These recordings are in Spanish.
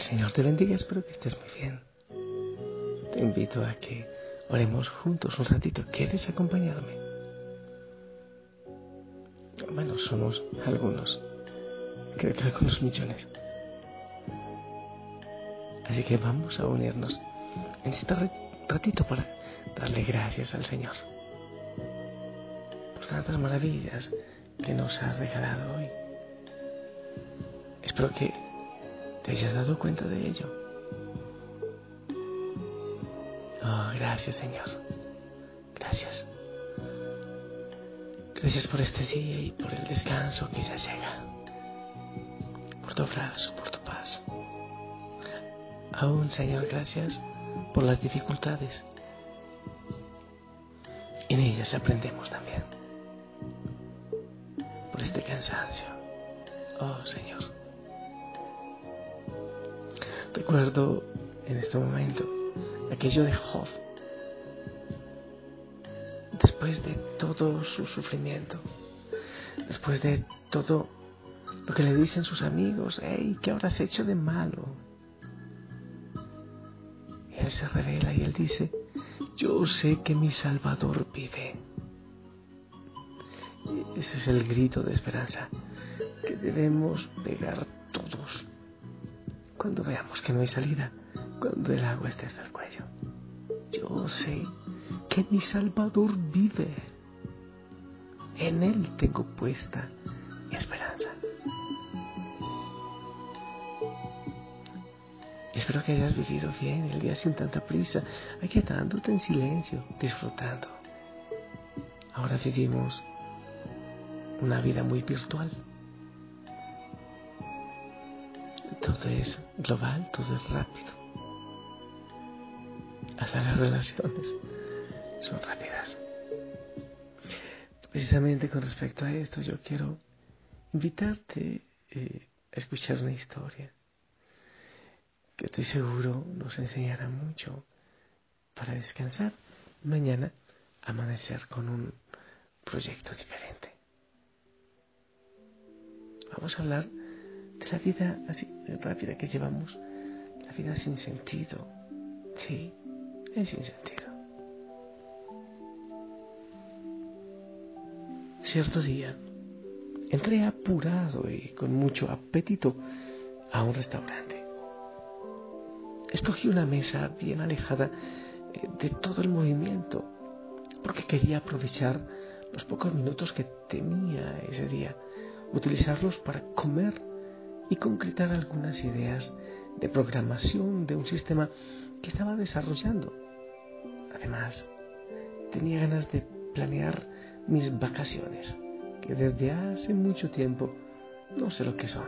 el Señor te bendiga, espero que estés muy bien. Te invito a que oremos juntos un ratito. ¿Quieres acompañarme? Bueno, somos algunos, creo que algunos millones. Así que vamos a unirnos en este ratito para darle gracias al Señor por tantas maravillas que nos ha regalado hoy. Espero que te hayas dado cuenta de ello. Oh, gracias Señor. Gracias. Gracias por este día y por el descanso que ya llega. Por tu abrazo, por tu paz. Aún, Señor, gracias por las dificultades. En ellas aprendemos también. Por este cansancio. Oh, Señor. Recuerdo en este momento aquello de Job. Después de todo su sufrimiento, después de todo lo que le dicen sus amigos, hey, ¿qué habrás hecho de malo? Él se revela y él dice, yo sé que mi Salvador vive. Ese es el grito de esperanza que debemos pegar cuando veamos que no hay salida, cuando el agua esté hasta el cuello. Yo sé que mi Salvador vive. En Él tengo puesta mi esperanza. Espero que hayas vivido bien el día sin tanta prisa, aquietándote en silencio, disfrutando. Ahora vivimos una vida muy virtual todo es global, todo es rápido. Hasta las relaciones son rápidas. Precisamente con respecto a esto, yo quiero invitarte eh, a escuchar una historia que estoy seguro nos enseñará mucho para descansar. Mañana amanecer con un proyecto diferente. Vamos a hablar de la vida así rápida que llevamos, la vida sin sentido. Sí, es sin sentido. Cierto día, entré apurado y con mucho apetito a un restaurante. Escogí una mesa bien alejada eh, de todo el movimiento, porque quería aprovechar los pocos minutos que tenía ese día, utilizarlos para comer y concretar algunas ideas de programación de un sistema que estaba desarrollando. Además, tenía ganas de planear mis vacaciones, que desde hace mucho tiempo no sé lo que son.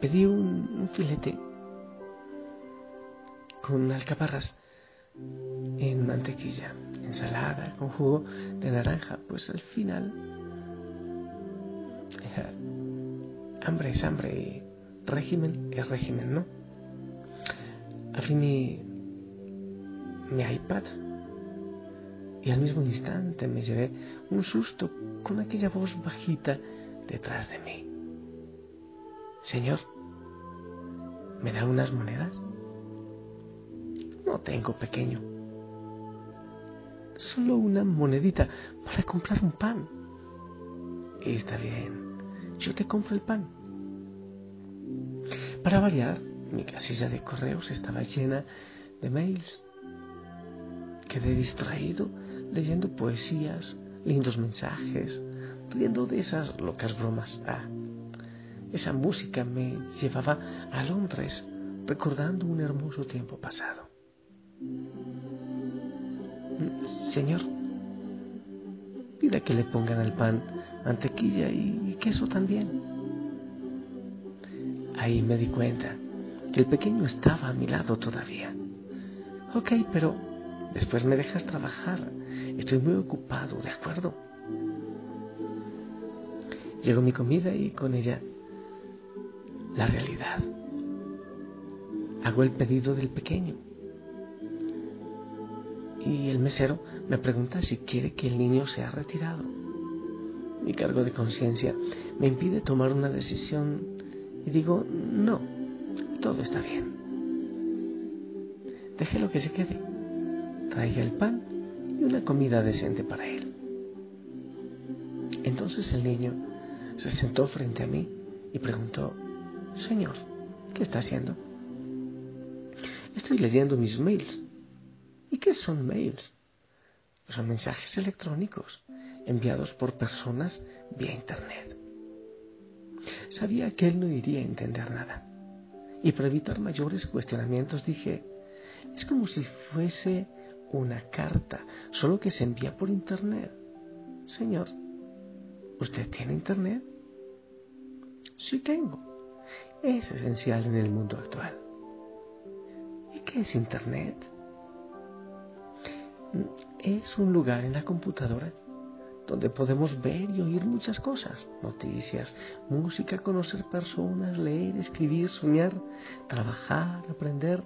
Pedí un, filete con alcaparras en mantequilla, ensalada con jugo de naranja, pues al final hambre es hambre y régimen es régimen, ¿no? Abrí mi, mi iPad y al mismo instante me llevé un susto con aquella voz bajita detrás de mí. Señor, ¿me da unas monedas? No tengo pequeño. Solo una monedita para comprar un pan. Está bien, yo te compro el pan. Para variar, mi casilla de correos estaba llena de mails. Quedé distraído leyendo poesías, lindos mensajes, riendo de esas locas bromas. Ah, esa música me llevaba a Londres recordando un hermoso tiempo pasado. Señor, que le pongan al pan mantequilla y queso también. Ahí me di cuenta que el pequeño estaba a mi lado todavía. Ok, pero después me dejas trabajar. Estoy muy ocupado, ¿de acuerdo? Llegó mi comida y con ella la realidad. Hago el pedido del pequeño y el mesero me pregunta si quiere que el niño sea retirado. mi cargo de conciencia me impide tomar una decisión y digo, no, todo está bien. lo que se quede. Traiga el pan y una comida decente para él. Entonces el niño se sentó frente a mí y preguntó, Señor, ¿qué está haciendo? Estoy leyendo mis mails. ¿Y qué son mails? Son mensajes electrónicos enviados por personas vía Internet. Sabía que él no iría a entender nada. Y para evitar mayores cuestionamientos dije, es como si fuese una carta, solo que se envía por Internet. Señor, ¿usted tiene Internet? Sí tengo. Es esencial en el mundo actual. ¿Y qué es Internet? Es un lugar en la computadora donde podemos ver y oír muchas cosas, noticias, música, conocer personas, leer, escribir, soñar, trabajar, aprender.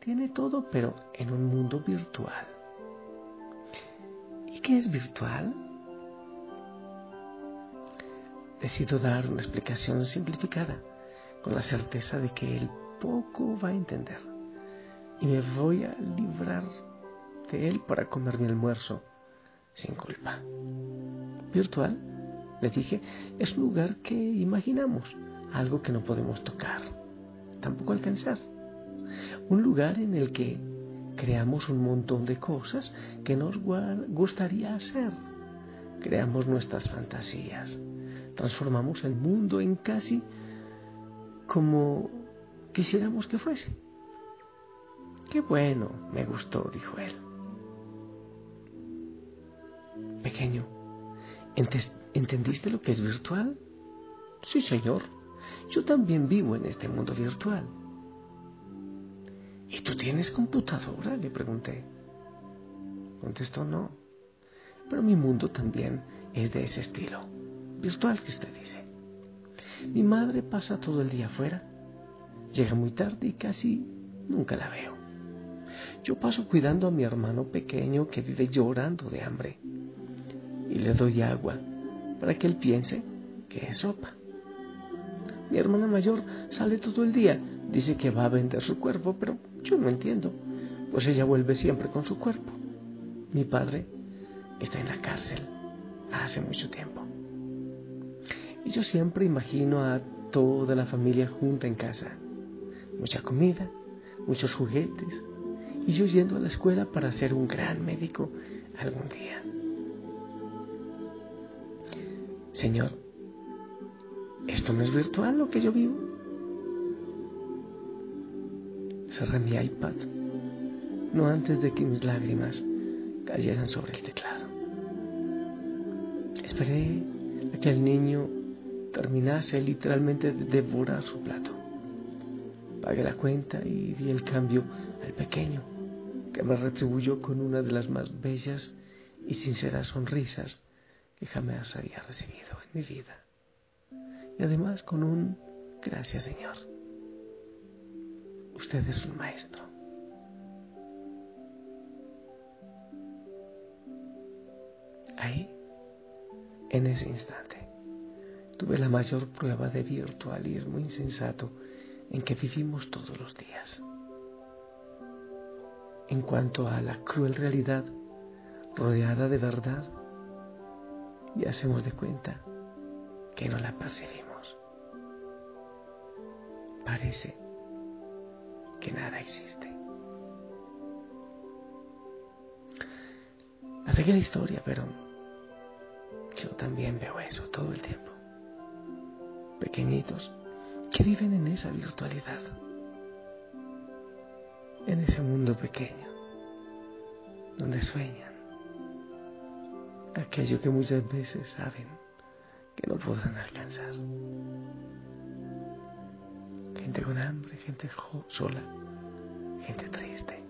Tiene todo, pero en un mundo virtual. ¿Y qué es virtual? Decido dar una explicación simplificada, con la certeza de que él poco va a entender. Y me voy a librar él para comer mi almuerzo sin culpa. Virtual, le dije, es un lugar que imaginamos, algo que no podemos tocar, tampoco alcanzar. Un lugar en el que creamos un montón de cosas que nos gustaría hacer. Creamos nuestras fantasías, transformamos el mundo en casi como quisiéramos que fuese. Qué bueno, me gustó, dijo él. Pequeño, ¿entendiste lo que es virtual? Sí, señor. Yo también vivo en este mundo virtual. ¿Y tú tienes computadora? Le pregunté. Contestó no. Pero mi mundo también es de ese estilo. Virtual que usted dice. Mi madre pasa todo el día afuera. Llega muy tarde y casi nunca la veo. Yo paso cuidando a mi hermano pequeño que vive llorando de hambre y le doy agua para que él piense que es sopa. Mi hermana mayor sale todo el día, dice que va a vender su cuerpo, pero yo no entiendo, pues ella vuelve siempre con su cuerpo. Mi padre está en la cárcel hace mucho tiempo. Y yo siempre imagino a toda la familia junta en casa. Mucha comida, muchos juguetes, y yo yendo a la escuela para ser un gran médico algún día. Señor, ¿esto no es virtual lo que yo vivo? Cerré mi iPad, no antes de que mis lágrimas cayeran sobre el teclado. Esperé a que el niño terminase literalmente de devorar su plato. Pagué la cuenta y di el cambio al pequeño, que me retribuyó con una de las más bellas y sinceras sonrisas que jamás había recibido en mi vida. Y además con un gracias Señor. Usted es un maestro. Ahí, en ese instante, tuve la mayor prueba de virtualismo insensato en que vivimos todos los días. En cuanto a la cruel realidad rodeada de verdad, y hacemos de cuenta que no la percibimos. Parece que nada existe. Hace que la historia, pero yo también veo eso todo el tiempo. Pequeñitos que viven en esa virtualidad, en ese mundo pequeño, donde sueñan aquello que muchas veces saben que no podrán alcanzar. Gente con hambre, gente sola, gente triste.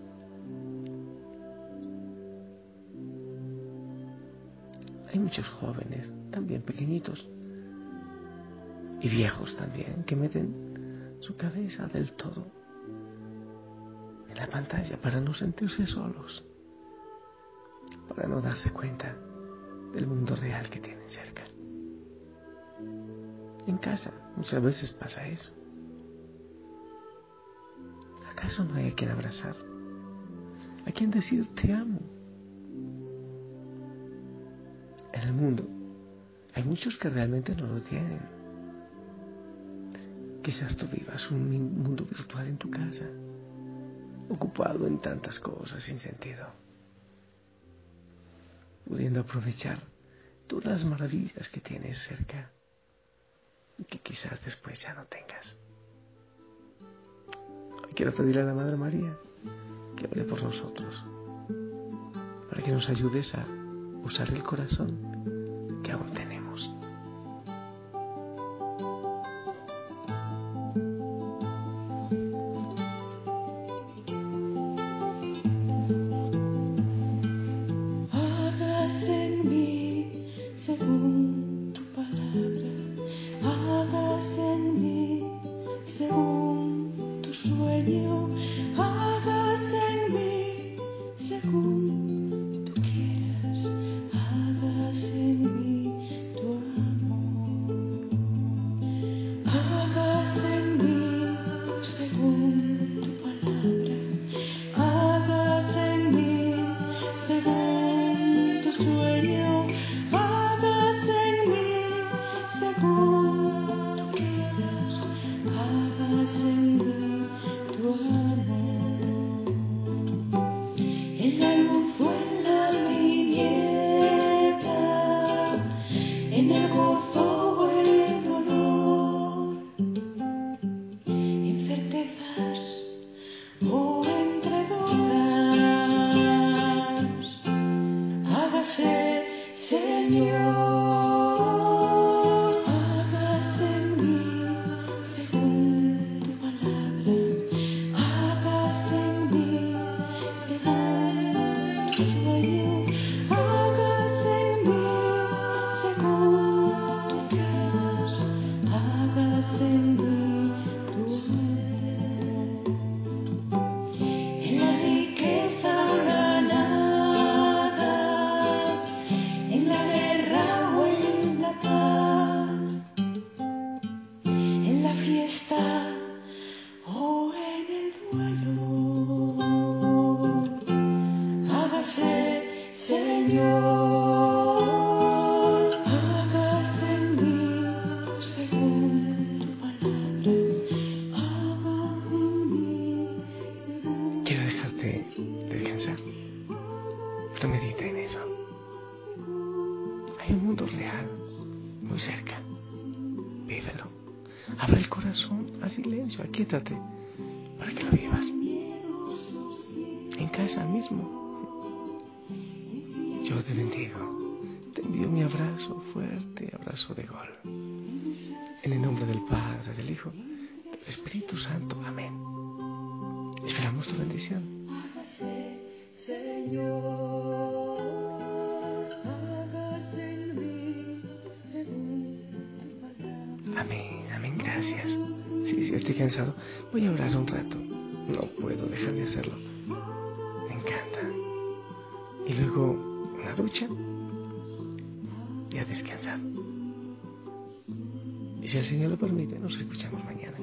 Hay muchos jóvenes, también pequeñitos, y viejos también, que meten su cabeza del todo en la pantalla para no sentirse solos, para no darse cuenta del mundo real que tienen cerca. En casa muchas veces pasa eso. ¿Acaso no hay a quien abrazar? ¿A quien decir te amo? En el mundo hay muchos que realmente no lo tienen. Quizás tú vivas un mundo virtual en tu casa, ocupado en tantas cosas sin sentido, pudiendo aprovechar todas las maravillas que tienes cerca y que quizás después ya no tengas. Quiero pedirle a la Madre María que ore por nosotros, para que nos ayudes a usar el corazón que aún tenemos. Para que lo vivas. En casa mismo. Yo te bendigo. Te envío mi abrazo fuerte, abrazo de gol. En el nombre del Padre, del Hijo, del Espíritu Santo. Amén. Esperamos tu bendición. Voy a orar un rato. No puedo dejar de hacerlo. Me encanta. Y luego una ducha y a descansar. Y si el Señor lo permite, nos escuchamos mañana.